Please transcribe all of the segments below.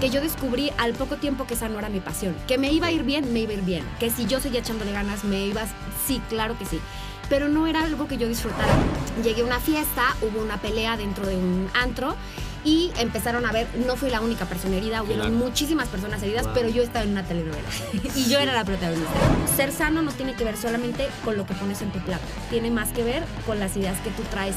que yo descubrí al poco tiempo que esa no era mi pasión. Que me iba a ir bien, me iba a ir bien. Que si yo seguía echándole ganas, me iba... Sí, claro que sí. Pero no era algo que yo disfrutara. Llegué a una fiesta, hubo una pelea dentro de un antro y empezaron a ver, no fui la única persona herida, hubieron Claro. muchísimas personas heridas, Wow. pero yo estaba en una telenovela y yo era la protagonista. Ser sano no tiene que ver solamente con lo que pones en tu plato, tiene más que ver con las ideas que tú traes.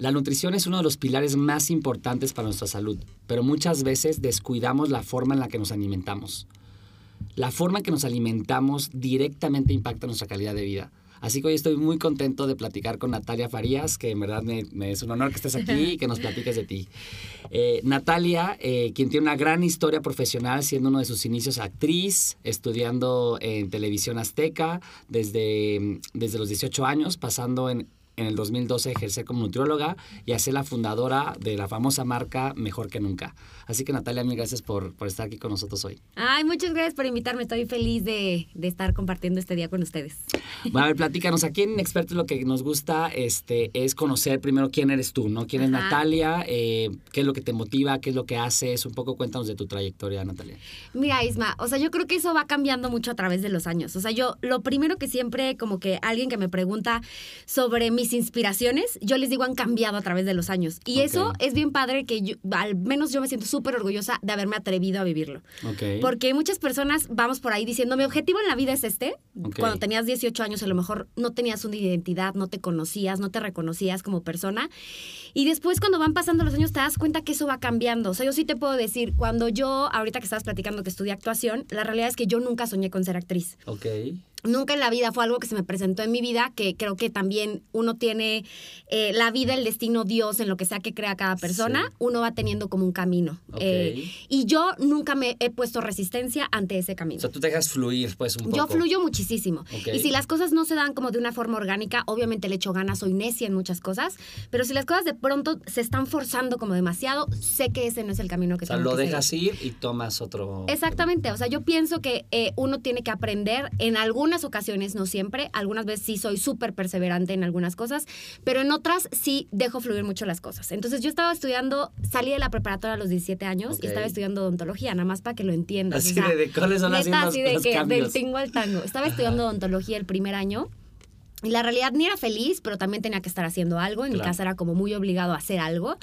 La nutrición es uno de los pilares más importantes para nuestra salud, pero muchas veces descuidamos la forma en la que nos alimentamos. La forma en que nos alimentamos directamente impacta nuestra calidad de vida. Así que hoy estoy muy contento de platicar con Natalia Farías, que en verdad me, es un honor que estés aquí y que nos platiques de ti. Eh, Natalia, eh, quien tiene una gran historia profesional, siendo uno de sus inicios actriz, estudiando en televisión azteca desde, desde los 18 años, pasando en, en el 2012 a ejercer como nutrióloga y a ser la fundadora de la famosa marca Mejor que Nunca. Así que Natalia, mil gracias por, por estar aquí con nosotros hoy. Ay, muchas gracias por invitarme, estoy feliz de, de estar compartiendo este día con ustedes. Bueno, a ver, platícanos. Aquí en Expertos lo que nos gusta este, es conocer primero quién eres tú, ¿no? ¿Quién es. Natalia? Eh, ¿Qué es lo que te motiva? ¿Qué es lo que haces? Un poco cuéntanos de tu trayectoria, Natalia. Mira, Isma, o sea, yo creo que eso va cambiando mucho a través de los años. O sea, yo lo primero que siempre, como que alguien que me pregunta sobre mis inspiraciones, yo les digo han cambiado a través de los años. Y eso es bien padre que yo, al menos yo me siento súper orgullosa de haberme atrevido a vivirlo. Ok. Porque muchas personas vamos por ahí diciendo, mi objetivo en la vida es este. Cuando tenías 18 años a lo mejor no tenías una identidad, no te conocías, no te reconocías como persona. Y después cuando van pasando los años te das cuenta que eso va cambiando. O sea, yo sí te puedo decir, cuando yo, ahorita que estabas platicando que estudié actuación, la realidad es que yo nunca soñé con ser actriz. Ok. Nunca en la vida fue algo que se me presentó en mi vida, que creo que también uno tiene eh, la vida, el destino, Dios, en lo que sea que crea cada persona, Sí. uno va teniendo como un camino. Ok. Eh, y yo nunca me he puesto resistencia ante ese camino. O sea, tú te dejas fluir, pues, un poco. Yo fluyo muchísimo. Ok. Y si las cosas no se dan como de una forma orgánica, obviamente le echo ganas, soy necia en muchas cosas, pero si las cosas de pronto se están forzando como demasiado, sé que ese no es el camino que O sea, tengo lo que dejas seguir. ir y tomas otro... Exactamente, o sea, yo pienso que eh, uno tiene que aprender en algunas ocasiones, no siempre, algunas veces sí soy súper perseverante en algunas cosas, pero en otras sí dejo fluir mucho las cosas. Entonces yo estaba estudiando, salí de la preparatoria a los 17 años Ok. y estaba estudiando odontología, nada más para que lo entiendas. Así o sea, de, de cuáles son los, así de los que cambios. del tingo al tango. Estaba estudiando odontología el primer año. Y la realidad ni era feliz, pero también tenía que estar haciendo algo. En mi casa era como muy obligado a hacer algo.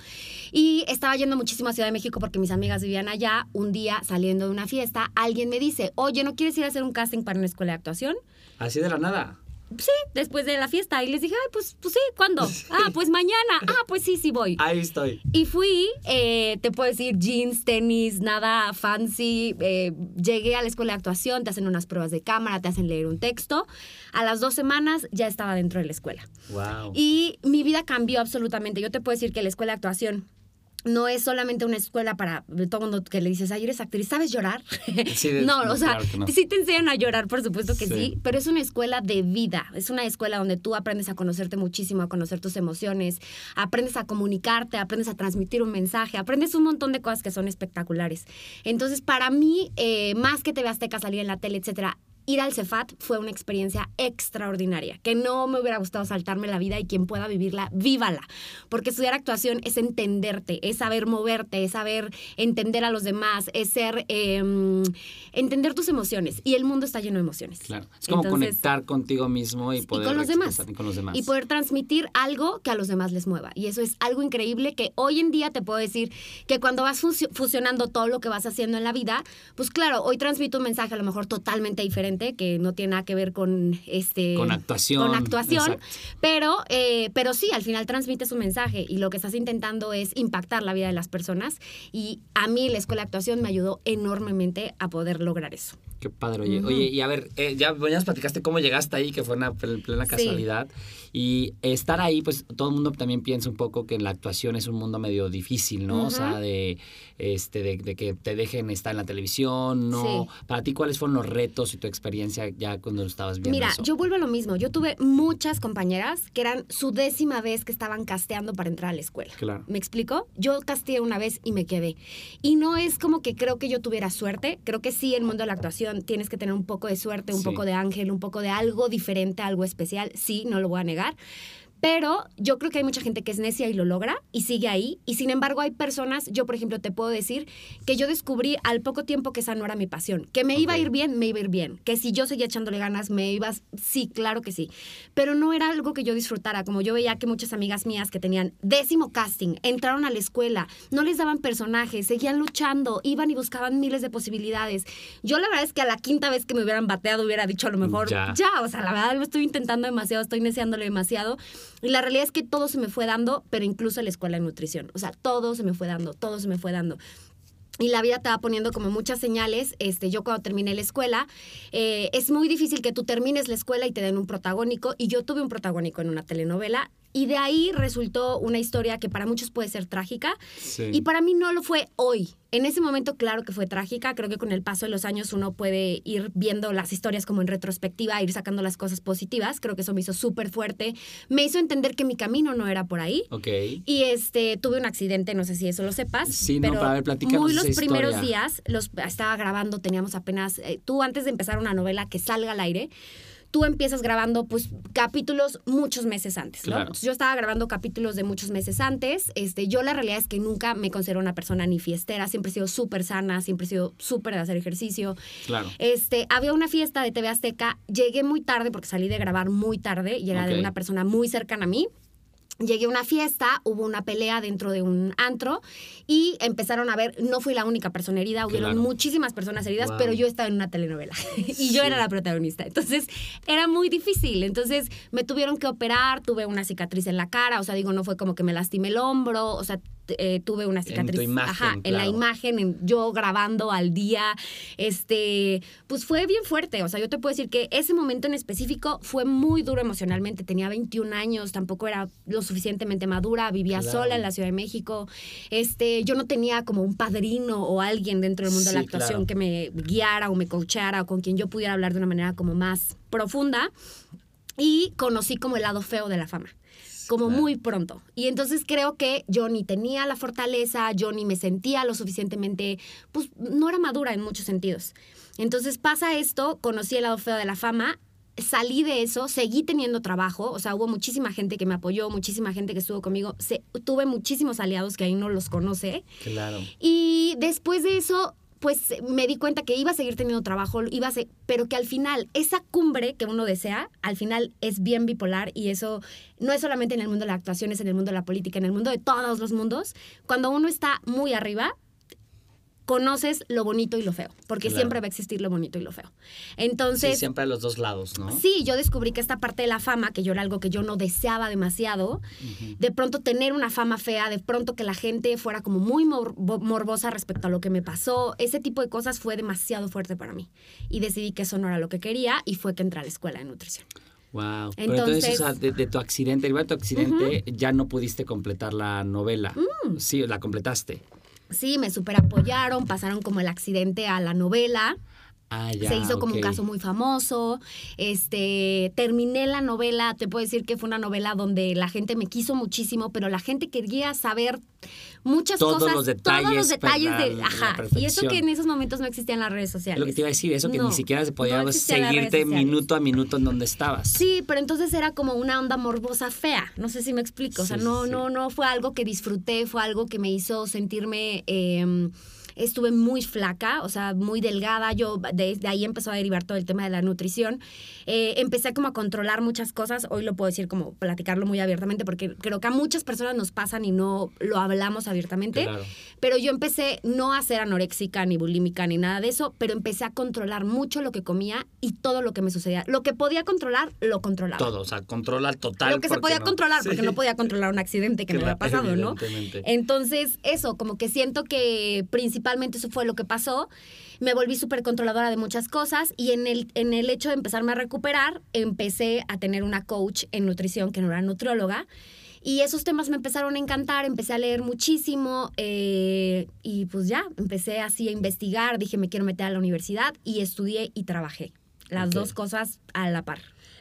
Y estaba yendo muchísimo a Ciudad de México porque mis amigas vivían allá. Un día, saliendo de una fiesta, alguien me dice, oye, ¿no quieres ir a hacer un casting para una escuela de actuación? Así de la nada. Sí, después de la fiesta. Y les dije, ay, pues, pues sí, ¿cuándo? Ah, pues mañana. Ah, pues sí, sí voy. Ahí estoy. Y fui, eh, te puedo decir, jeans, tenis, nada fancy. eh, llegué a la escuela de actuación, te hacen unas pruebas de cámara, te hacen leer un texto. A las dos semanas ya estaba dentro de la escuela. Wow. Y mi vida cambió absolutamente. Yo te puedo decir que la escuela de actuación no es solamente una escuela para todo el mundo que le dices, ay, eres actriz, ¿sabes llorar? Sí, de- no, no, o sea, claro no. sí te enseñan a llorar, por supuesto que Sí. sí. pero es una escuela de vida. Es una escuela donde tú aprendes a conocerte muchísimo, a conocer tus emociones, aprendes a comunicarte, aprendes a transmitir un mensaje, aprendes un montón de cosas que son espectaculares. Entonces, para mí, eh, más que TV Azteca salir en la tele, etcétera, ir al Cefat fue una experiencia extraordinaria, que no me hubiera gustado saltarme la vida y quien pueda vivirla, vívala. Porque estudiar actuación es entenderte, es saber moverte, es saber entender a los demás, es ser, eh, entender tus emociones. Y el mundo está lleno de emociones. Claro. Es como Entonces, conectar contigo mismo y y poder con los demás. expresar- y con los demás. Y poder transmitir algo que a los demás les mueva. Y eso es algo increíble que hoy en día te puedo decir que cuando vas fusionando todo lo que vas haciendo en la vida, pues claro, hoy transmito un mensaje a lo mejor totalmente diferente, que no tiene nada que ver con este Con actuación, Con actuación. exacto. Pero, eh, pero sí, al final transmites un mensaje y lo que estás intentando es impactar la vida de las personas. Y a mí la escuela de actuación me ayudó enormemente a poder lograr eso. Qué padre, oye. Oye, y a ver, eh, ya, ya nos platicaste cómo llegaste ahí, que fue una pl- plena Sí. casualidad. Y estar ahí, pues todo el mundo también piensa un poco que en la actuación es un mundo medio difícil, ¿no? O sea, de, este, de, de que te dejen estar en la televisión, ¿no? Sí. Para ti, ¿cuáles fueron los retos y tu experiencia ya cuando lo estabas viendo Mira, eso? yo vuelvo a lo mismo. Yo tuve muchas compañeras que eran su décima vez que estaban casteando para entrar a la escuela. Claro. ¿Me explico? Yo casteé una vez y me quedé. Y no es como que creo que yo tuviera suerte. Creo que sí, el mundo de la actuación tienes que tener un poco de suerte, un Sí. poco de ángel, un poco de algo diferente, algo especial. Sí, no lo voy a negar. Pero yo creo que hay mucha gente que es necia y lo logra y sigue ahí. Y sin embargo hay personas, yo por ejemplo te puedo decir que yo descubrí al poco tiempo que esa no era mi pasión. Que me iba a ir bien, me iba a ir bien. Que si yo seguía echándole ganas, me iba, sí, claro que sí. Pero no era algo que yo disfrutara. Como yo veía que muchas amigas mías que tenían décimo casting, entraron a la escuela, no les daban personajes, seguían luchando, iban y buscaban miles de posibilidades. Yo la verdad es que a la quinta vez que me hubieran bateado hubiera dicho a lo mejor, Ya. ya, o sea, la verdad lo estoy intentando demasiado, estoy neciándole demasiado. Y la realidad es que todo se me fue dando, pero incluso la escuela de nutrición. O sea, todo se me fue dando, todo se me fue dando. Y la vida te va poniendo como muchas señales. Este, yo cuando terminé la escuela, eh, es muy difícil que tú termines la escuela y te den un protagónico. Y yo tuve un protagónico en una telenovela. Y de ahí resultó una historia que para muchos puede ser trágica. Sí. Y para mí no lo fue hoy. En ese momento, claro que fue trágica. Creo que con el paso de los años uno puede ir viendo las historias como en retrospectiva, ir sacando las cosas positivas. Creo que eso me hizo súper fuerte. Me hizo entender que mi camino no era por ahí. Ok. Y este, tuve un accidente, no sé si eso lo sepas. Sí, no, pero para ver, Muy los esa primeros días, los estaba grabando, teníamos apenas. eh, tú, antes de empezar una novela que salga al aire, tú empiezas grabando pues capítulos muchos meses antes, ¿no? Claro. Entonces, yo estaba grabando capítulos de muchos meses antes. Este, yo la realidad es que nunca me considero una persona ni fiestera, siempre he sido súper sana, siempre he sido súper de hacer ejercicio. Claro. Este, había una fiesta de TV Azteca, llegué muy tarde porque salí de grabar muy tarde y era de una persona muy cercana a mí. Llegué a una fiesta, hubo una pelea dentro de un antro y empezaron a ver, no fui la única persona herida, hubieron Claro. muchísimas personas heridas, Wow. pero yo estaba en una telenovela y yo era la protagonista. Entonces era muy difícil. Entonces me tuvieron que operar, tuve una cicatriz en la cara, o sea, digo, no fue como que me lastimé el hombro, o sea, eh, tuve una tu cicatriz. imagen, ajá, en la imagen, en- yo grabando al día, este, pues fue bien fuerte. O sea, yo te puedo decir que ese momento en específico fue muy duro emocionalmente. Tenía 21 años, tampoco era lo suficientemente madura, vivía Claro. sola en la Ciudad de México. Este, yo no tenía como un padrino o alguien dentro del mundo de la actuación claro. que me guiara o me coachara o con quien yo pudiera hablar de una manera como más profunda. Y conocí como el lado feo de la fama como Claro. muy pronto. Y entonces creo que yo ni tenía la fortaleza, yo ni me sentía lo suficientemente, pues no era madura en muchos sentidos. Entonces pasa esto, conocí el lado feo de la fama. Salí de eso, seguí teniendo trabajo, o sea, hubo muchísima gente que me apoyó, muchísima gente que estuvo conmigo, Se- tuve muchísimos aliados que ahí no los conoce. Claro. Y después de eso, pues me di cuenta que iba a seguir teniendo trabajo, iba a se- pero que al final, esa cumbre que uno desea, al final es bien bipolar y eso no es solamente en el mundo de la actuación, es en el mundo de la política, en el mundo de todos los mundos. Cuando uno está muy arriba, conoces lo bonito y lo feo, porque Claro. siempre va a existir lo bonito y lo feo. Sí, Entonces, siempre a los dos lados, ¿no? Sí, yo descubrí que esta parte de la fama, que yo era algo que yo no deseaba demasiado, de pronto tener una fama fea, de pronto que la gente fuera como muy mor- bo- morbosa respecto a lo que me pasó, ese tipo de cosas fue demasiado fuerte para mí. Y decidí que eso no era lo que quería y fue que entré a la escuela de nutrición. Wow. Pero entonces, o sea, de, de tu accidente, de tu accidente, ya no pudiste completar la novela. Mm. Sí, la completaste. Sí, me super apoyaron, pasaron como el accidente a la novela. Ah, ya. se hizo como un caso muy famoso. Este, terminé la novela, te puedo decir que fue una novela donde la gente me quiso muchísimo, pero la gente quería saber muchas Todos cosas, los todos detalles, los detalles para de, la ajá. Y eso que en esos momentos no existían las redes sociales. Lo que te iba a decir, eso que No, ni siquiera se podía no seguirte minuto a minuto en donde estabas. Sí, pero entonces era como una onda morbosa fea. No sé si me explico. O sea, no, sí. no, no fue algo que disfruté, fue algo que me hizo sentirme. eh, estuve muy flaca, o sea, muy delgada. Yo de, de ahí empezó a derivar todo el tema de la nutrición. Eh, empecé como a controlar muchas cosas. Hoy lo puedo decir como platicarlo muy abiertamente porque creo que a muchas personas nos pasan y no lo hablamos abiertamente. Claro. Pero yo empecé no a ser anoréxica ni bulímica ni nada de eso, pero empecé a controlar mucho lo que comía y todo lo que me sucedía. Lo que podía controlar, lo controlaba. Todo, o sea, controla total. lo que se podía no- controlar, Sí. porque no podía controlar un accidente que me había Claro, pasado, ¿no? Entonces, eso, como que siento que principalmente principalmente eso fue lo que pasó. Me volví súper controladora de muchas cosas y en el, en el hecho de empezarme a recuperar, empecé a tener una coach en nutrición que no era nutrióloga. Y esos temas me empezaron a encantar, empecé a leer muchísimo eh, y pues ya, empecé así a investigar, dije me quiero meter a la universidad y estudié y trabajé. Las dos cosas a la par.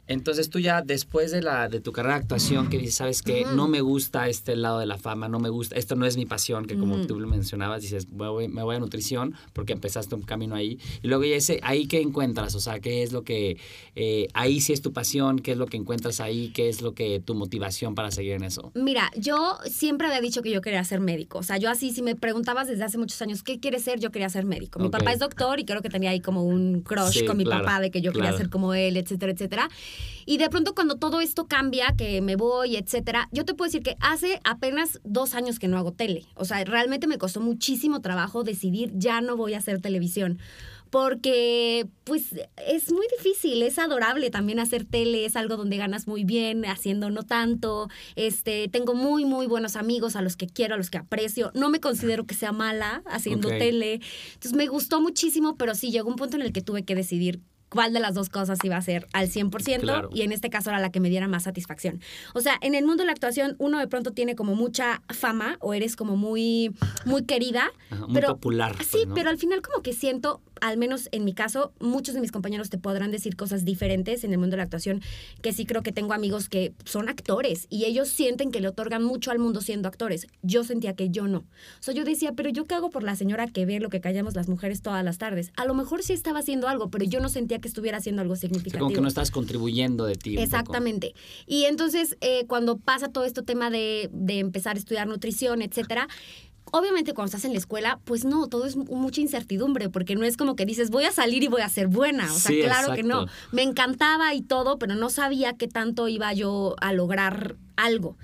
Entonces tú ya después de la de tu carrera de actuación que dices, sabes que no me gusta este lado de la fama, no me gusta, esto no es mi pasión, que como tú lo mencionabas, dices, me voy, me voy a nutrición porque empezaste un camino ahí. Y luego ya ese, ahí qué encuentras, o sea, qué es lo que, eh, ahí sí es tu pasión, qué es lo que encuentras ahí, qué es lo que tu motivación para seguir en eso. Mira, yo siempre había dicho que yo quería ser médico. O sea, yo así, si me preguntabas desde hace muchos años, ¿qué quieres ser? Yo quería ser médico. Mi papá es doctor y creo que tenía ahí como un crush Sí, con mi claro, papá de que yo claro. quería ser como él, etcétera, etcétera. Y de pronto cuando todo esto cambia, que me voy, etcétera, yo te puedo decir que hace apenas dos años que no hago tele. O sea, realmente me costó muchísimo trabajo decidir ya no voy a hacer televisión. Porque, pues, es muy difícil, es adorable también hacer tele, es algo donde ganas muy bien, haciendo no tanto. Este, tengo muy, muy buenos amigos a los que quiero, a los que aprecio. No me considero que sea mala haciendo tele. Entonces, me gustó muchísimo, pero sí llegó un punto en el que tuve que decidir cuál de las dos cosas iba a ser al 100% Claro. y en este caso era la que me diera más satisfacción. O sea, en el mundo de la actuación uno de pronto tiene como mucha fama o eres como muy muy querida, Ajá, muy pero popular. pues, Sí, ¿no? pero al final como que siento, al menos en mi caso, muchos de mis compañeros te podrán decir cosas diferentes en el mundo de la actuación, que sí creo que tengo amigos que son actores y ellos sienten que le otorgan mucho al mundo siendo actores. Yo sentía que yo no. O sea, yo decía, pero yo qué hago por la señora que ve lo que callamos las mujeres todas las tardes. A lo mejor sí estaba haciendo algo, pero yo no sentía que estuviera haciendo algo O sea, significativo. como que no estás contribuyendo de ti. poco. Exactamente. Y entonces, eh, cuando pasa todo este tema de, de empezar a estudiar nutrición, etcétera, obviamente cuando estás en la escuela, pues no, todo es mu- mucha incertidumbre, porque no es como que dices, voy a salir y voy a ser buena. O sea, Sí, claro que no. Me encantaba y todo, pero no sabía qué tanto iba yo a lograr algo.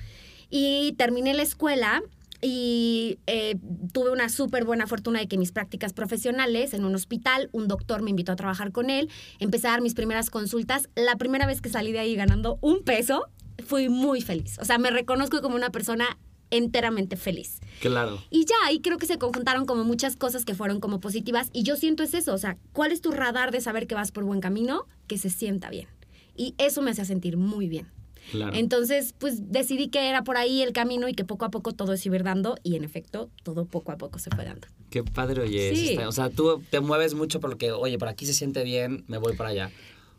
Y terminé la escuela y eh, tuve una súper buena fortuna de que mis prácticas profesionales en un hospital, un doctor me invitó a trabajar con él, empecé a dar mis primeras consultas. La primera vez que salí de ahí ganando un peso, fui muy feliz. O sea, me reconozco como una persona enteramente feliz. Claro. Y ya, ahí creo que se conjuntaron como muchas cosas que fueron como positivas. Y yo siento es eso, o sea, ¿cuál es tu radar de saber que vas por buen camino? Que se sienta bien. Y eso me hacía sentir muy bien. Claro. Entonces, pues decidí que era por ahí el camino y que poco a poco todo se iba dando. Y en efecto, todo poco a poco se fue dando. Qué padre, oye. Sí. está- o sea, tú te mueves mucho por lo que, oye, por aquí se siente bien, me voy para allá.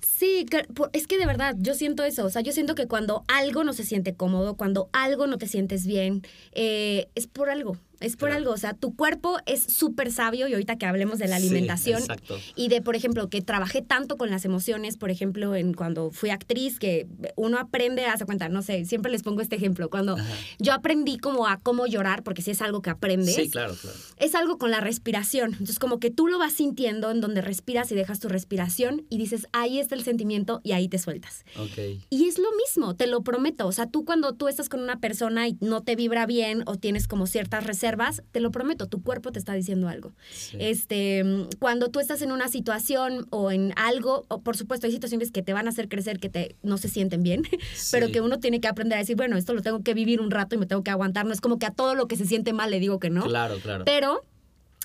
Sí, es que de verdad, yo siento eso. O sea, yo siento que cuando algo no se siente cómodo, cuando algo no te sientes bien, eh, es por algo. Es por Claro. algo. O sea, tu cuerpo es súper sabio y ahorita que hablemos de la Sí, alimentación exacto. y de, por ejemplo, que trabajé tanto con las emociones, por ejemplo, en cuando fui actriz, que uno aprende, hace cuenta, no sé, siempre les pongo este ejemplo, cuando Ajá. yo aprendí como a cómo llorar, porque sí es algo que aprendes Sí, claro, claro. es algo con la respiración. Entonces, como que tú lo vas sintiendo en donde respiras y dejas tu respiración y dices, ahí está el sentimiento y ahí te sueltas. Y es lo mismo, te lo prometo. O sea, tú cuando tú estás con una persona y no te vibra bien o tienes como ciertas reservas, te lo prometo, tu cuerpo te está diciendo algo. Sí. Este, cuando tú estás en una situación o en algo, o por supuesto hay situaciones que te van a hacer crecer que te, no se sienten bien, pero que uno tiene que aprender a decir, bueno, esto lo tengo que vivir un rato y me tengo que aguantar. No es como que a todo lo que se siente mal le digo que no. Claro, claro. Pero,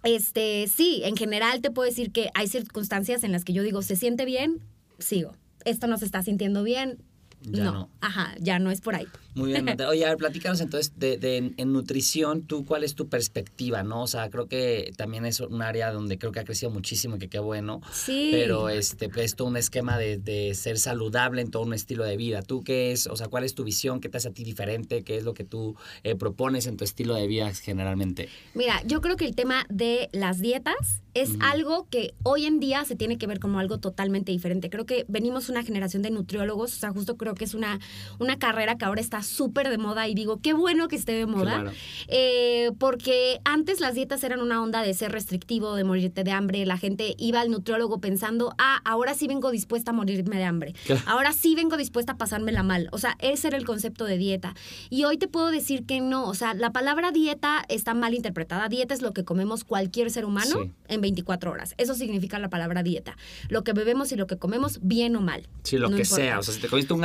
este, sí, en general te puedo decir que hay circunstancias en las que yo digo, se siente bien, sigo. Esto no se está sintiendo bien, Ya no. no. Ajá, ya no es por ahí. Muy bien, Marta. Oye, a ver, platícanos entonces de, de- en, nutrición, tú cuál es tu perspectiva, ¿no? O sea, creo que también es un área donde creo que ha crecido muchísimo y que qué bueno. Sí. Pero este, pues, es todo un esquema de, de ser saludable en todo un estilo de vida. ¿Tú qué es? O sea, ¿cuál es tu visión? ¿Qué te hace a ti diferente? ¿Qué es lo que tú eh, propones en tu estilo de vida generalmente? Mira, yo creo que el tema de las dietas es algo que hoy en día se tiene que ver como algo totalmente diferente. Creo que venimos una generación de nutriólogos, o sea, justo creo que es una, una carrera que ahora está súper de moda y digo, qué bueno que esté de moda. Claro. Eh, porque antes las dietas eran una onda de ser restrictivo, de morirte de hambre. La gente iba al nutriólogo pensando, ah, ahora sí vengo dispuesta a morirme de hambre. Claro. Ahora sí vengo dispuesta a pasármela mal. O sea, ese era el concepto de dieta. Y hoy te puedo decir que no. O sea, la palabra dieta está mal interpretada. Dieta es lo que comemos cualquier ser humano Sí. en 24 horas. Eso significa la palabra dieta. Lo que bebemos y lo que comemos, bien o mal. Sí, lo No que importa. sea. O sea, si te comiste un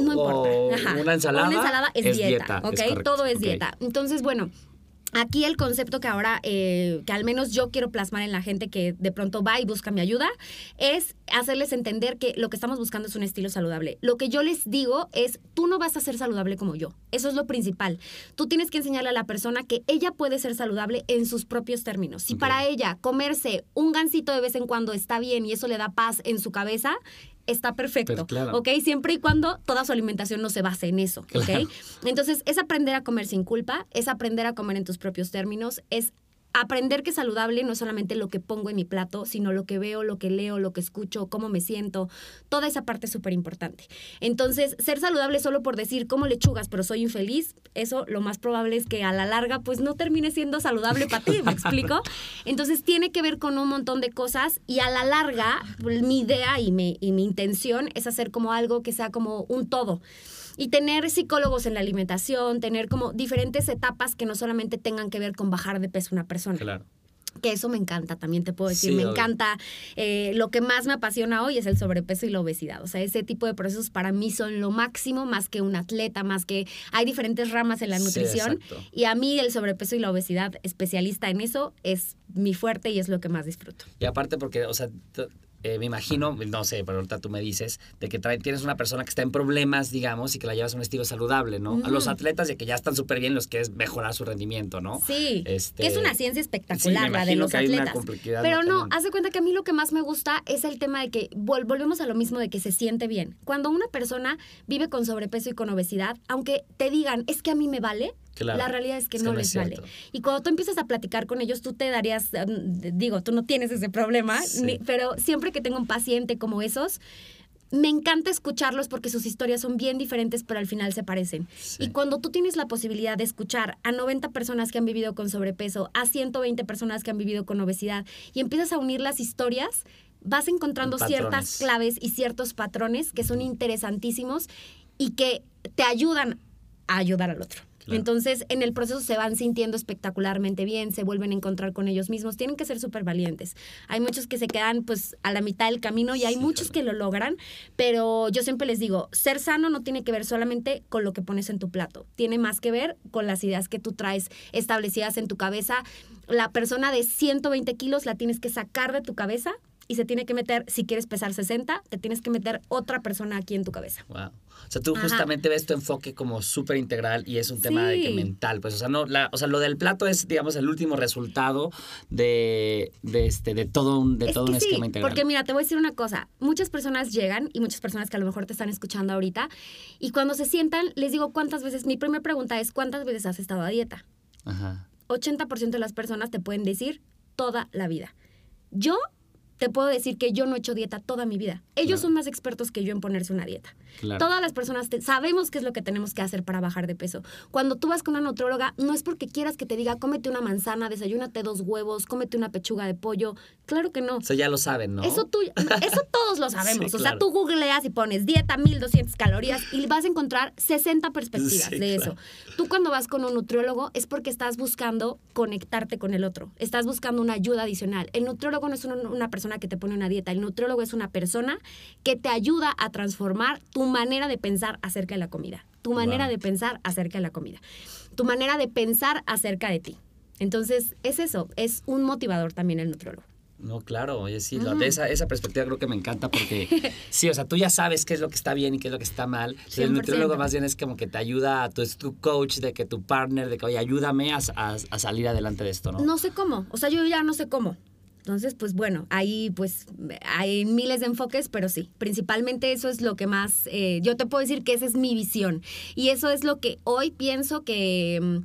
No o. Ajá. una ensalada. Una ensalada es, dieta. Todo es dieta. Entonces, bueno. Aquí el concepto que ahora, eh, que al menos yo quiero plasmar en la gente que de pronto va y busca mi ayuda, es hacerles entender que lo que estamos buscando es un estilo saludable. Lo que yo les digo es, tú no vas a ser saludable como yo. Eso es lo principal. Tú tienes que enseñarle a la persona que ella puede ser saludable en sus propios términos. Si para ella comerse un gansito de vez en cuando está bien y eso le da paz en su cabeza, está perfecto, ¿ok? Siempre y cuando toda su alimentación no se base en eso, ¿ok? Entonces, es aprender a comer sin culpa, es aprender a comer en tus propios términos, es aprender que saludable no es solamente lo que pongo en mi plato, sino lo que veo, lo que leo, lo que escucho, cómo me siento. Toda esa parte es súper importante. Entonces, ser saludable solo por decir como lechugas, pero soy infeliz, eso lo más probable es que a la larga pues no termine siendo saludable para ti, ¿me explico? Entonces, tiene que ver con un montón de cosas y a la larga mi idea y mi, y mi intención es hacer como algo que sea como un todo y tener psicólogos en la alimentación, tener como diferentes etapas que no solamente tengan que ver con bajar de peso una persona. Claro que eso me encanta, también te puedo decir, me encanta. Eh, lo que más me apasiona hoy es el sobrepeso y la obesidad. O sea, ese tipo de procesos para mí son lo máximo, más que un atleta, más que hay diferentes ramas en la nutrición. y a mí el sobrepeso y la obesidad, especialista en eso, es mi fuerte y es lo que más disfruto. Y aparte porque, o sea, eh, me imagino, no sé, pero ahorita tú me dices, de que tienes una persona que está en problemas, digamos, y que la llevas a un estilo saludable, ¿no? A los atletas de que ya están súper bien, los que es mejorar su rendimiento, ¿no? Sí, este, es una ciencia espectacular la de los atletas. pero no, haz de cuenta que a mí lo que más me gusta es el tema de que volvemos a lo mismo de que se siente bien. Cuando una persona vive con sobrepeso y con obesidad, aunque te digan, es que a mí me vale, la realidad es que no les vale. Y cuando tú empiezas a platicar con ellos, tú te darías, mm, digo, tú no tienes ese problema, pero siempre que tengo un paciente como esos, me encanta escucharlos porque sus historias son bien diferentes, pero al final se parecen. Y cuando tú tienes la posibilidad de escuchar a 90 personas que han vivido con sobrepeso, a 120 personas que han vivido con obesidad, y empiezas a unir las historias, vas encontrando ciertas claves y ciertos patrones que son interesantísimos y que te ayudan a ayudar al otro. Entonces, en el proceso se van sintiendo espectacularmente bien, se vuelven a encontrar con ellos mismos. Tienen que ser súper valientes. Hay muchos que se quedan pues a la mitad del camino y hay muchos que lo logran, pero yo siempre les digo, ser sano no tiene que ver solamente con lo que pones en tu plato, tiene más que ver con las ideas que tú traes establecidas en tu cabeza. La persona de 120 kilos la tienes que sacar de tu cabeza y se tiene que meter, si quieres pesar 60, te tienes que meter otra persona aquí en tu cabeza. Wow. O sea, tú justamente ves tu enfoque como súper integral y es un tema de que mental. Pues, o sea, no, la, o sea, lo del plato es, digamos, el último resultado de, de este, de todo un, de todo un esquema integral. Porque mira, te voy a decir una cosa. Muchas personas llegan y muchas personas que a lo mejor te están escuchando ahorita y cuando se sientan, les digo cuántas veces, mi primera pregunta es, ¿cuántas veces has estado a dieta? Ajá. 80% de las personas te pueden decir toda la vida. Yo te puedo decir que yo no he hecho dieta toda mi vida. Ellos son más expertos que yo en ponerse una dieta. Todas las personas sabemos qué es lo que tenemos que hacer para bajar de peso. Cuando tú vas con una nutróloga, no es porque quieras que te diga, cómete una manzana, desayúnate dos huevos, cómete una pechuga de pollo. Claro que no. Eso ya lo saben, ¿no? Eso, tú, eso todos lo sabemos. o sea, tú googleas y pones dieta 1200 calorías y vas a encontrar 60 perspectivas de eso. Tú cuando vas con un nutriólogo es porque estás buscando conectarte con el otro. Estás buscando una ayuda adicional. El nutriólogo no es una persona que te pone una dieta. El nutriólogo es una persona que te ayuda a transformar tu manera de pensar acerca de la comida, tu manera de pensar acerca de la comida, tu manera de pensar acerca de ti. Entonces, es eso, es un motivador también el nutriólogo. No, claro, oye, sí, esa, esa perspectiva creo que me encanta porque, sí, o sea, tú ya sabes qué es lo que está bien y qué es lo que está mal. El nutriólogo más bien es como que te ayuda, a tu, tu coach, de que tu partner, de que, oye, ayúdame a, a, salir adelante de esto, ¿no? No sé cómo, o sea, yo ya no sé cómo. Entonces, pues bueno, ahí pues hay miles de enfoques, pero sí, principalmente eso es lo que más, eh, yo te puedo decir que esa es mi visión. Y eso es lo que hoy pienso que... Mm,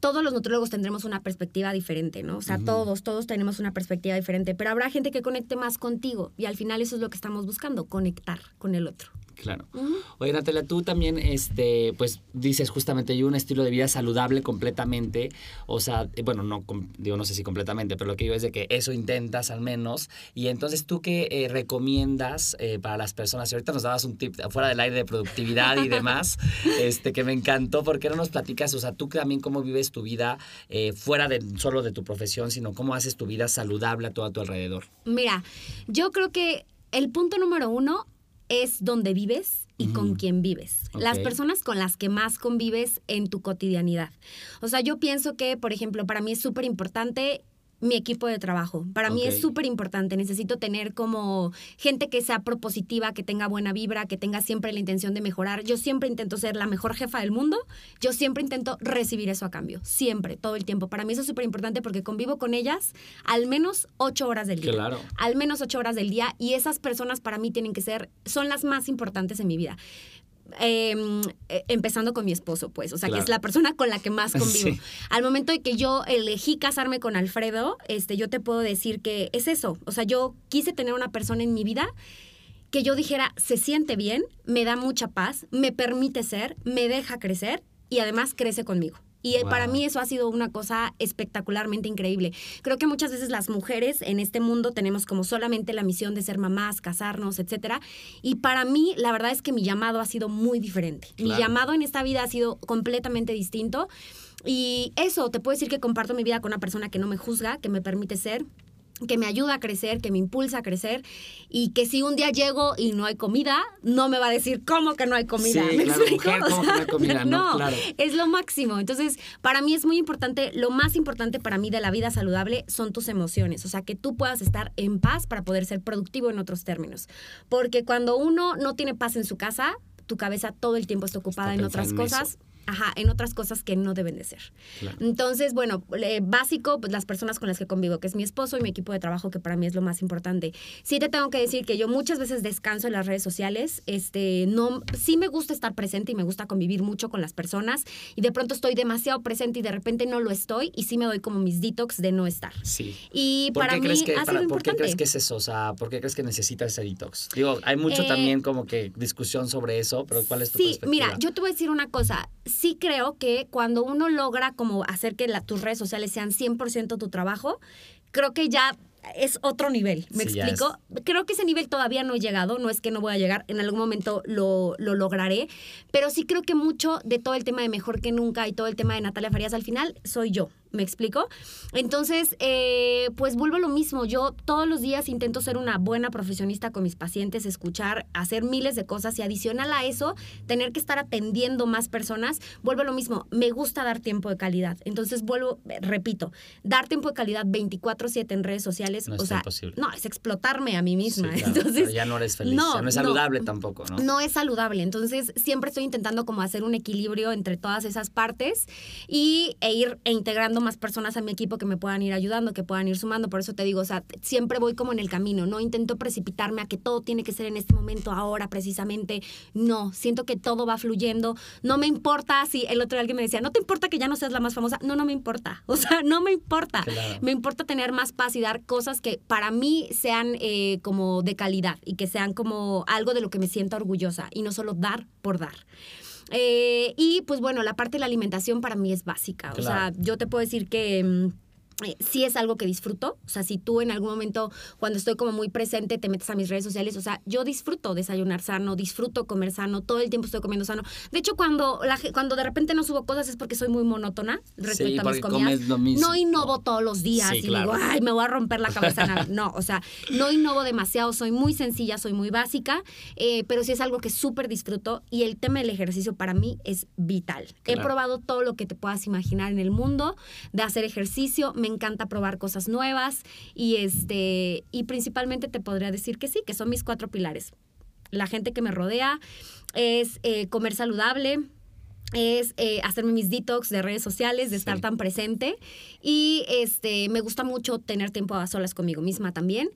todos los nutriólogos tendremos una perspectiva diferente, ¿no? O sea, todos, todos tenemos una perspectiva diferente, pero habrá gente que conecte más contigo y al final eso es lo que estamos buscando, conectar con el otro. Claro. Oye, Natalia, tú también, este, pues dices justamente yo un estilo de vida saludable completamente. O sea, eh, bueno, no, digo, no sé si completamente, pero lo que digo es de que eso intentas al menos. Y entonces, ¿tú qué eh, recomiendas eh, para las personas? Y ahorita nos dabas un tip fuera del aire de productividad y demás, este, que me encantó. ¿Por qué no nos platicas? O sea, tú también cómo vives tu vida fuera de solo de tu profesión, sino cómo haces tu vida saludable a todo a tu alrededor. Mira, yo creo que el punto número uno es donde vives y con quién vives. Las personas con las que más convives en tu cotidianidad. O sea, yo pienso que, por ejemplo, para mí es súper importante mi equipo de trabajo. Para mí es súper importante. Necesito tener como gente que sea propositiva, que tenga buena vibra, que tenga siempre la intención de mejorar. Yo siempre intento ser la mejor jefa del mundo. Yo siempre intento recibir eso a cambio. Siempre, todo el tiempo. Para mí eso es súper importante porque convivo con ellas al menos ocho horas del día. Claro. Al menos ocho horas del día. Y esas personas para mí tienen que ser, son las más importantes en mi vida. Em, eh, empezando con mi esposo, pues, o sea, que es la persona con la que más convivo. Al momento de que yo elegí casarme con Alfredo, este, yo te puedo decir que es eso, o sea, yo quise tener una persona en mi vida que yo dijera, se siente bien, me da mucha paz, me permite ser, me deja crecer y además crece conmigo. Y eh, para mí eso ha sido una cosa espectacularmente increíble. Creo que muchas veces las mujeres en este mundo tenemos como solamente la misión de ser mamás, casarnos, etcétera. Y para mí, la verdad es que mi llamado ha sido muy diferente. Mi llamado en esta vida ha sido completamente distinto. Y eso, te puedo decir que comparto mi vida con una persona que no me juzga, que me permite ser que me ayuda a crecer, que me impulsa a crecer y que si un día llego y no hay comida, no me va a decir cómo que no hay comida. Sí, claro, mujer, ¿cómo que no hay comida? No, claro. es lo máximo. Entonces, para mí es muy importante, lo más importante para mí de la vida saludable son tus emociones, o sea, que tú puedas estar en paz para poder ser productivo en otros términos. Porque cuando uno no tiene paz en su casa, tu cabeza todo el tiempo está ocupada en otras cosas. Ajá, en otras cosas que no deben de ser. Entonces, bueno, básico, pues las personas con las que convivo, que es mi esposo y mi equipo de trabajo, que para mí es lo más importante. Sí te tengo que decir que yo muchas veces descanso en las redes sociales, este, no, sí me gusta estar presente y me gusta convivir mucho con las personas y de pronto estoy demasiado presente y de repente no lo estoy y sí me doy como mis detox de no estar. Sí. Y para mí que, ha sido ¿Por qué crees que es eso? O sea, ¿por qué crees que necesitas ese detox? Digo, hay mucho eh, también como que discusión sobre eso, pero ¿cuál es tu sí, mira, yo te voy a decir una cosa sí creo que cuando uno logra como hacer que tus redes sociales sean 100% tu trabajo, creo que ya es otro nivel, ¿me explico? Creo que ese nivel todavía no he llegado, no es que no voy a llegar, en algún momento lo, lo, lograré, pero sí creo que mucho de todo el tema de Mejor que Nunca y todo el tema de Natalia Farías al final soy yo, ¿Me explico? Entonces, eh, pues vuelvo a lo mismo. Yo todos los días intento ser una buena profesionista con mis pacientes, escuchar, hacer miles de cosas y adicional a eso, tener que estar atendiendo más personas. Vuelvo a lo mismo. Me gusta dar tiempo de calidad. Entonces, vuelvo, repito, dar tiempo de calidad 24-7 en redes sociales. No o sea, no, es explotarme a mí misma. Entonces, ya no eres feliz. No, no es saludable tampoco, ¿no? No es saludable. Entonces, siempre estoy intentando como hacer un equilibrio entre todas esas partes y, e ir e integrando más personas a mi equipo que me puedan ir ayudando, que puedan ir sumando. Por eso te digo, o sea, siempre voy como en el camino, no intento precipitarme a que todo tiene que ser en este momento, ahora precisamente. No, siento que todo va fluyendo. No me importa si el otro día alguien me decía, no te importa que ya no seas la más famosa. No, no me importa. O sea, no me importa. Me importa tener más paz y dar cosas que para mí sean eh, como de calidad y que sean como algo de lo que me sienta orgullosa y no solo dar por dar. Eh, y pues bueno, la parte de la alimentación para mí es básica. O sea, yo te puedo decir que mm, eh, sí es algo que disfruto. O sea, si tú en algún momento, cuando estoy como muy presente, te metes a mis redes sociales, o sea, yo disfruto desayunar sano, disfruto comer sano, todo el tiempo estoy comiendo sano. De hecho, cuando, la, cuando de repente no subo cosas es porque soy muy monótona respecto a mis comidas. No innovo todos los días y digo, ay, me voy a romper la cabeza. no, o sea, no innovo demasiado, soy muy sencilla, soy muy básica, eh, pero sí es algo que súper disfruto y el tema del ejercicio para mí es vital. He probado todo lo que te puedas imaginar en el mundo de hacer ejercicio, me encanta probar cosas nuevas y, este, y principalmente te podría decir que sí, que son mis cuatro pilares. La gente que me rodea es eh, comer saludable, es eh, hacerme mis detox de redes sociales, de estar tan presente. Y este, me gusta mucho tener tiempo a solas conmigo misma también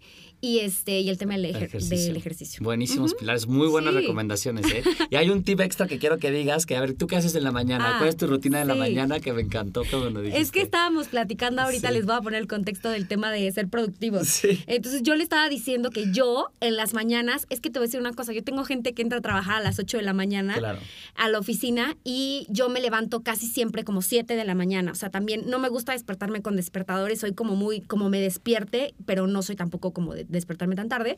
y este y el tema del, ejercicio. Buenísimos pilares, muy buenas recomendaciones. ¿eh? Y hay un tip extra que quiero que digas, que a ver, ¿tú qué haces en la mañana? ¿Cuál es tu rutina de la mañana? Que me encantó como lo dijiste. Es que estábamos platicando ahorita, les voy a poner el contexto del tema de ser productivos. Entonces yo le estaba diciendo que yo en las mañanas, es que te voy a decir una cosa, yo tengo gente que entra a trabajar a las 8 de la mañana a la oficina y yo me levanto casi siempre como 7 de la mañana. O sea, también no me gusta despertarme con despertadores, soy como muy, como me despierte, pero no soy tampoco como de despertarme tan tarde.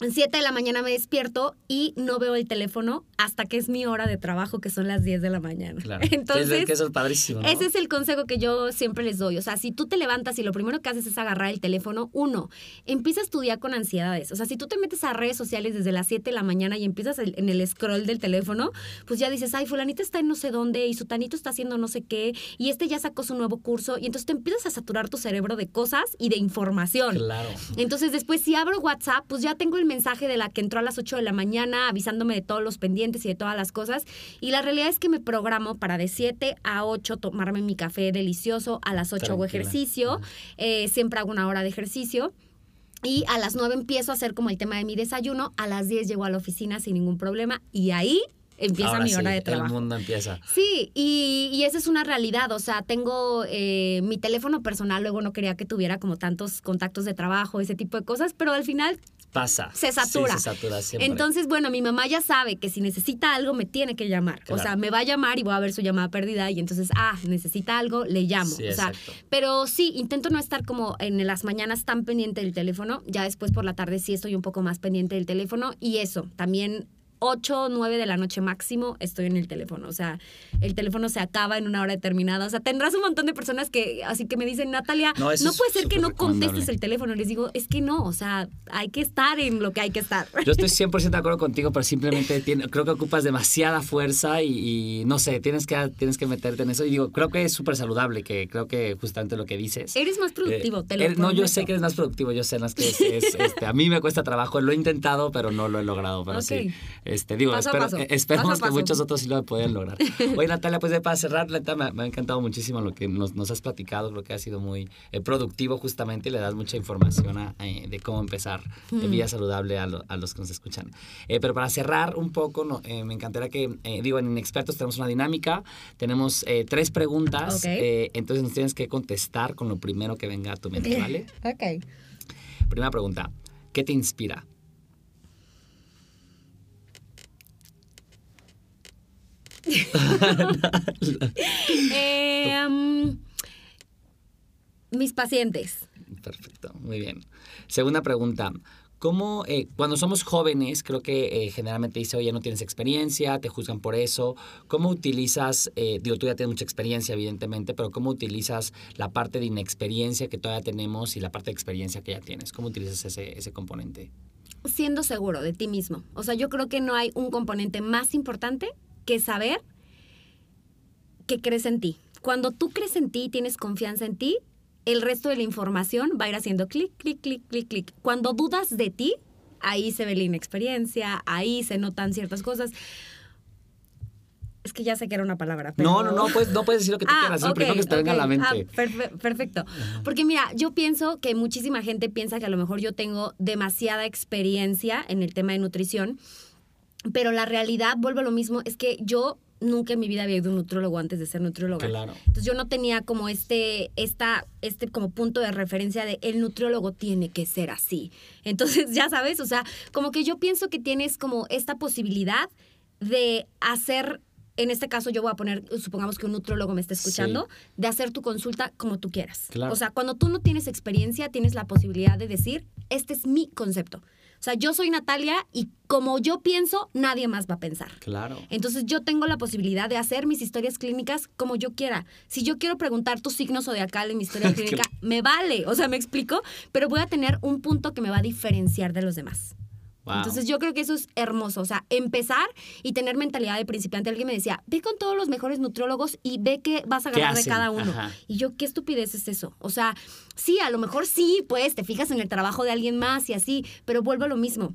7 de la mañana me despierto y no veo el teléfono hasta que es mi hora de trabajo, que son las 10 de la mañana. Claro. Entonces, que eso es padrísimo. ¿no? ese es el consejo que yo siempre les doy. O sea, si tú te levantas y lo primero que haces es agarrar el teléfono, uno, empieza a estudiar con ansiedades. O sea, si tú te metes a redes sociales desde las 7 de la mañana y empiezas el- en el scroll del teléfono, pues ya dices, ay, fulanita está en no sé dónde y su tanito está haciendo no sé qué y este ya sacó su nuevo curso y entonces te empiezas a saturar tu cerebro de cosas y de información. Claro. Entonces después si abro WhatsApp, pues ya tengo el mensaje de la que entró a las 8 de la mañana avisándome de todos los pendientes y de todas las cosas. Y la realidad es que me programo para de 7 a 8 tomarme mi café delicioso, a las 8 hago Tranquila. ejercicio, eh, siempre hago una hora de ejercicio. Y a las 9 empiezo a hacer como el tema de mi desayuno, a las 10 llego a la oficina sin ningún problema y ahí empieza Ahora mi hora sí, de trabajo. El mundo empieza. Sí, y, y esa es una realidad. O sea, tengo eh, mi teléfono personal, luego no quería que tuviera como tantos contactos de trabajo, ese tipo de cosas, pero al final Pasa. se satura. Sí, se satura siempre. Entonces, bueno, mi mamá ya sabe que si necesita algo me tiene que llamar. O sea, me va a llamar y voy a ver su llamada perdida y entonces, ah, necesita algo, le llamo. Sí, o sea, exacto. pero sí, intento no estar como en las mañanas tan pendiente del teléfono. Ya después por la tarde sí estoy un poco más pendiente del teléfono y eso, también 8, 9 de la noche máximo estoy en el teléfono. O sea, el teléfono se acaba en una hora determinada. O sea, tendrás un montón de personas que así que me dicen, Natalia, No, puede ser que no contestes el teléfono. Les digo, es que no, o sea, hay que estar en lo que hay que estar. Yo estoy 100% de acuerdo contigo, pero simplemente tiene- creo que ocupas demasiada fuerza y, y no sé, tienes que, tienes que meterte en eso. Y digo, creo que es súper saludable, que creo que justamente lo que dices. Eres más productivo, Eh, te lo eres- No, yo sé que eres más productivo, yo sé, es que es, es, este, a mí me cuesta trabajo, lo he intentado, pero no lo he logrado, pero sí. Este, digo, Paso espero- eh, esperemos que muchos otros sí lo pueden lograr. Oye, Natalia, pues ya para cerrar, neta, me, me ha encantado muchísimo lo que nos, nos has platicado, creo que ha sido muy eh, productivo justamente y le das mucha información a, eh, de cómo empezar de vida saludable a, lo- a los que nos escuchan. Eh, pero para cerrar un poco, no, me encantaría que, digo, en Inexpertos tenemos una dinámica, tenemos tres preguntas, entonces nos tienes que contestar con lo primero que venga a tu mente, ¿vale? Ok. Primera pregunta, ¿qué te inspira? Eh, mm, mis pacientes. Perfecto, muy bien. Segunda pregunta. ¿Cómo, eh, cuando somos jóvenes, creo que eh, generalmente dice, oye, no tienes experiencia, te juzgan por eso. ¿Cómo utilizas, eh, digo, tú ya tienes mucha experiencia, evidentemente, pero cómo utilizas la parte de inexperiencia que todavía tenemos y la parte de experiencia que ya tienes? ¿Cómo utilizas ese, ese componente? Siendo seguro de ti mismo. O sea, yo creo que no hay un componente más importante que saber que crees en ti. Cuando tú crees en ti y tienes confianza en ti, el resto de la información va a ir haciendo clic, clic, clic, clic, clic. Cuando dudas de ti, ahí se ve la inexperiencia, ahí se notan ciertas cosas. Es que ya sé que era una palabra. Pero... No, no, no, pues, no puedes decir lo que tú quieras, es lo ok, primero que te venga a la ok. mente. Ah, perfe- perfecto. Porque mira, yo pienso que muchísima gente piensa que a lo mejor yo tengo demasiada experiencia en el tema de nutrición, pero la realidad, vuelvo a lo mismo, es que yo nunca en mi vida había ido a un nutriólogo antes de ser nutrióloga. Claro. Entonces yo no tenía como este, esta, este como punto de referencia de el nutriólogo tiene que ser así. Entonces, ya sabes, o sea, como que yo pienso que tienes como esta posibilidad de hacer, en este caso yo voy a poner, supongamos que un nutriólogo me está escuchando, de hacer tu consulta como tú quieras. Claro. O sea, cuando tú no tienes experiencia, tienes la posibilidad de decir, este es mi concepto. O sea, yo soy Natalia y como yo pienso, nadie más va a pensar. Claro. Entonces yo tengo la posibilidad de hacer mis historias clínicas como yo quiera. Si yo quiero preguntar tu signo zodiacal en mi historia clínica, me vale, o sea, me explico, pero voy a tener un punto que me va a diferenciar de los demás. Wow. Entonces yo creo que eso es hermoso, o sea, empezar y tener mentalidad de principiante. Alguien me decía, ve con todos los mejores nutriólogos y ve qué vas a ¿Qué agarrar de cada uno. Ajá. Y yo, ¿qué estupidez es eso? O sea, sí, a lo mejor sí, pues te fijas en el trabajo de alguien más y así, pero vuelvo a lo mismo.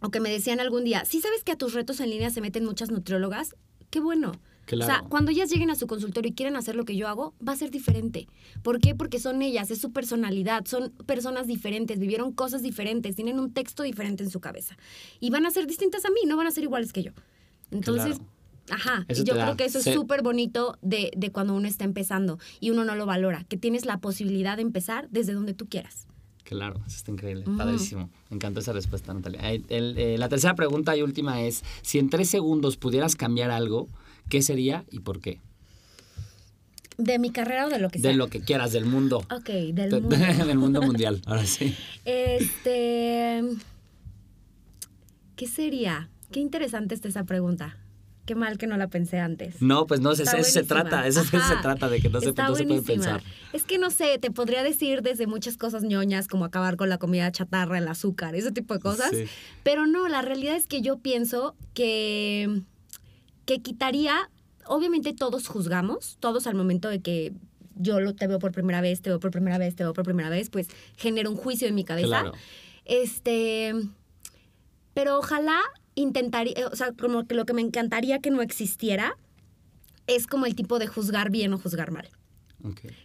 O que me decían algún día, ¿sí sabes que a tus retos en línea se meten muchas nutriólogas? Qué bueno. Claro. O sea, cuando ellas lleguen a su consultorio y quieren hacer lo que yo hago, va a ser diferente. ¿Por qué? Porque son ellas, es su personalidad, son personas diferentes, vivieron cosas diferentes, tienen un texto diferente en su cabeza. Y van a ser distintas a mí, no van a ser iguales que yo. Entonces, Claro. ajá, Eso yo creo que eso es súper bonito de, de cuando uno está empezando y uno no lo valora, que tienes la posibilidad de empezar desde donde tú quieras. Claro, eso está increíble, Ujú. padrísimo. Me encantó esa respuesta, Natalia. El- eh, la tercera pregunta y última es, si en tres segundos pudieras cambiar algo, ¿qué sería y por qué? ¿De mi carrera o de lo que sea? De lo que quieras, del mundo. Ok, del De- mundo. del mundo mundial, ahora sí. Este. ¿Qué sería? Qué interesante está esa pregunta. Qué mal que no la pensé antes. No, pues no, eso, se trata, eso, se trata de que no se, no se puede pensar. Es que no sé, te podría decir desde muchas cosas ñoñas como acabar con la comida chatarra, el azúcar, ese tipo de cosas. Sí. Pero no, la realidad es que yo pienso que, que quitaría, obviamente todos juzgamos, todos al momento de que yo lo, te veo por primera vez, te veo por primera vez, te veo por primera vez, pues genera un juicio en mi cabeza. Claro. Este, pero ojalá intentaría, o sea, como que lo que me encantaría que no existiera es como el tipo de juzgar bien o juzgar mal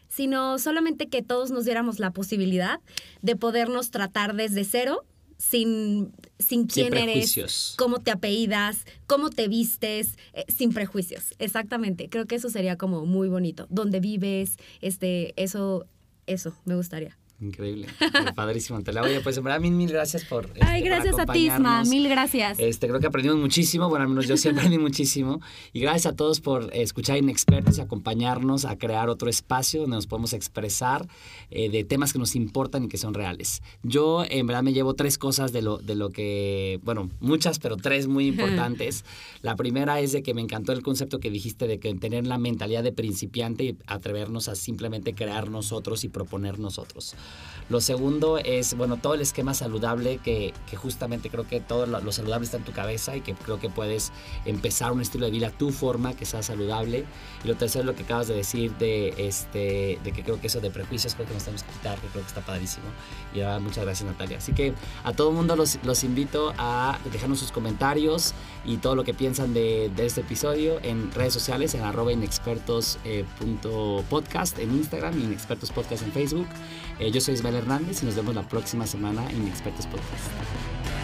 sino solamente que todos nos diéramos la posibilidad de podernos tratar desde cero, sin, sin quién prejuicios. eres, cómo te apellidas, cómo te vistes, eh, sin prejuicios. Exactamente. Creo que eso sería como muy bonito. Dónde vives, este, eso, eso, me gustaría. Increíble. Eh, Padrísimo, Antonella. Oye, pues en verdad, mil, mil gracias por. este, Ay, por gracias a ti, Isma. Mil gracias. Este, creo que aprendimos muchísimo, bueno, al menos yo sí aprendí muchísimo. Y gracias a todos por escuchar Inexpertos y acompañarnos a crear otro espacio donde nos podemos expresar eh, de temas que nos importan y que son reales. Yo, en verdad, me llevo tres cosas de lo, de lo que, bueno, muchas, pero tres muy importantes. La primera es de que me encantó el concepto que dijiste de que tener la mentalidad de principiante y atrevernos a simplemente crear nosotros y proponer nosotros. Lo segundo es, bueno, todo el esquema saludable que, que justamente creo que todo lo, lo saludable está en tu cabeza y que creo que puedes empezar un estilo de vida a tu forma que sea saludable. Y lo tercero es lo que acabas de decir de, este, de que creo que eso de prejuicios creo que nos tenemos que quitar, que creo que está padrísimo. Y ah, muchas gracias Natalia. Así que a todo el mundo los, los invito a dejarnos sus comentarios y todo lo que piensan de, de este episodio en redes sociales, en arroba inexpertos eh, en Instagram y inexpertos podcast en Facebook. Eh, yo soy Ismael Hernández y nos vemos la próxima semana en Inexpertos Podcast.